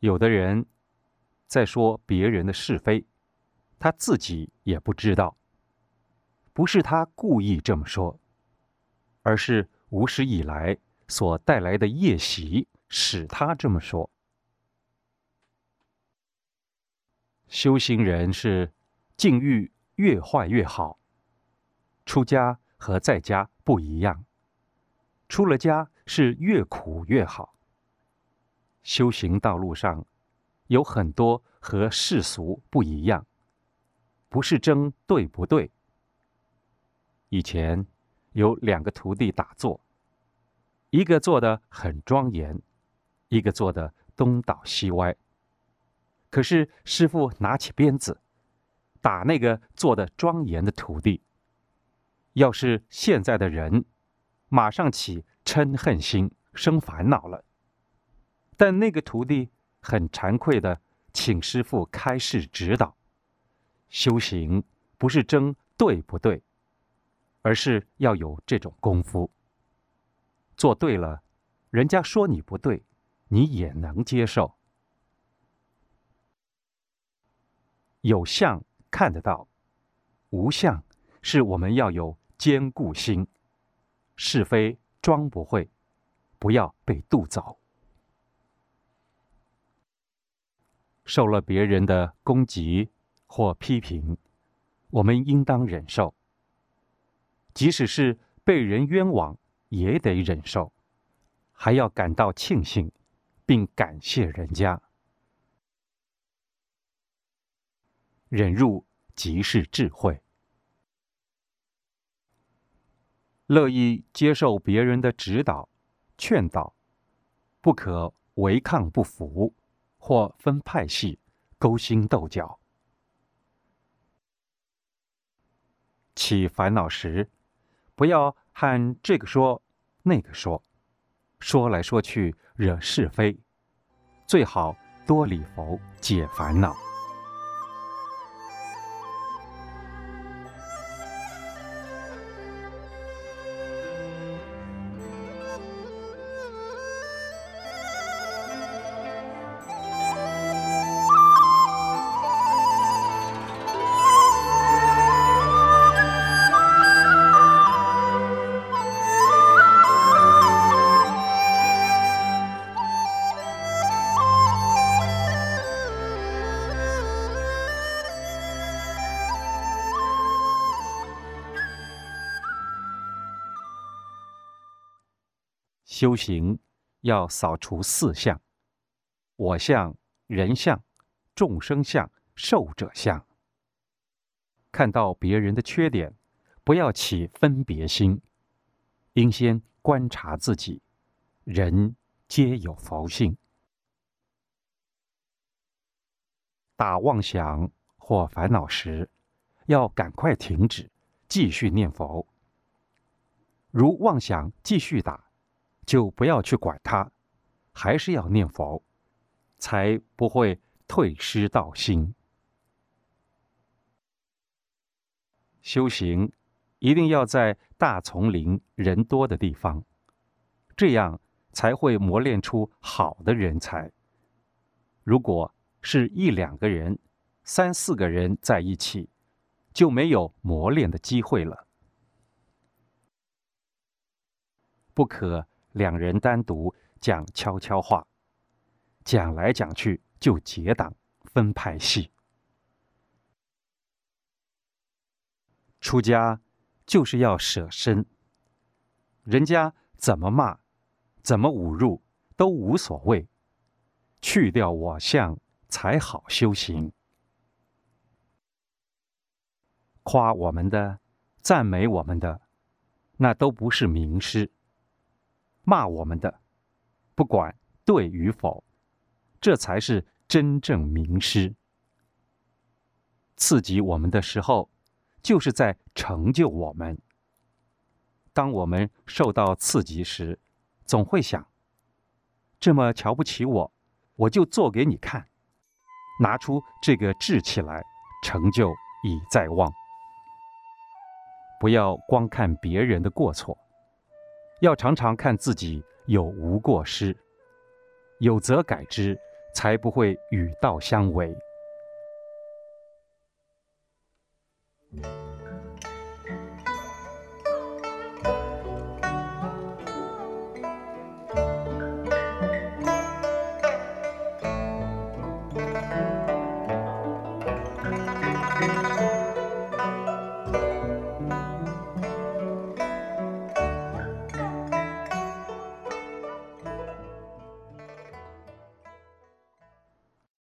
有的人在说别人的是非，他自己也不知道，不是他故意这么说，而是无始以来所带来的业习使他这么说。修行人是境遇越坏越好，出家和在家不一样，出了家是越苦越好。修行道路上，有很多和世俗不一样，不是争对不对。以前有两个徒弟打坐，一个做的很庄严，一个做的东倒西歪。可是师傅拿起鞭子，打那个做的庄严的徒弟。要是现在的人，马上起嗔恨心，生烦恼了。但那个徒弟很惭愧的，请师傅开示指导。修行不是争对不对，而是要有这种功夫。做对了，人家说你不对，你也能接受。有相看得到，无相是我们要有坚固心。是非装不会，不要被渡走。受了别人的攻击或批评，我们应当忍受；即使是被人冤枉，也得忍受，还要感到庆幸，并感谢人家。忍辱即是智慧，乐意接受别人的指导、劝导，不可违抗不服。或分派系、勾心斗角，起烦恼时，不要喊这个说、那个说，说来说去惹是非，最好多礼佛解烦恼。修行要扫除四相：我相、人相、众生相、寿者相。看到别人的缺点，不要起分别心，应先观察自己。人皆有佛性，打妄想或烦恼时，要赶快停止，继续念佛。如妄想继续打。就不要去管它，还是要念佛，才不会退失道心。修行一定要在大丛林人多的地方，这样才会磨练出好的人才。如果是一两个人、三四个人在一起，就没有磨练的机会了。不可。两人单独讲悄悄话，讲来讲去就结党分派系。出家就是要舍身，人家怎么骂、怎么侮辱都无所谓，去掉我相才好修行。夸我们的、赞美我们的，那都不是名师。骂我们的，不管对与否，这才是真正名师。刺激我们的时候，就是在成就我们。当我们受到刺激时，总会想：这么瞧不起我，我就做给你看，拿出这个志气来，成就已在望。不要光看别人的过错。要常常看自己有无过失，有则改之，才不会与道相违。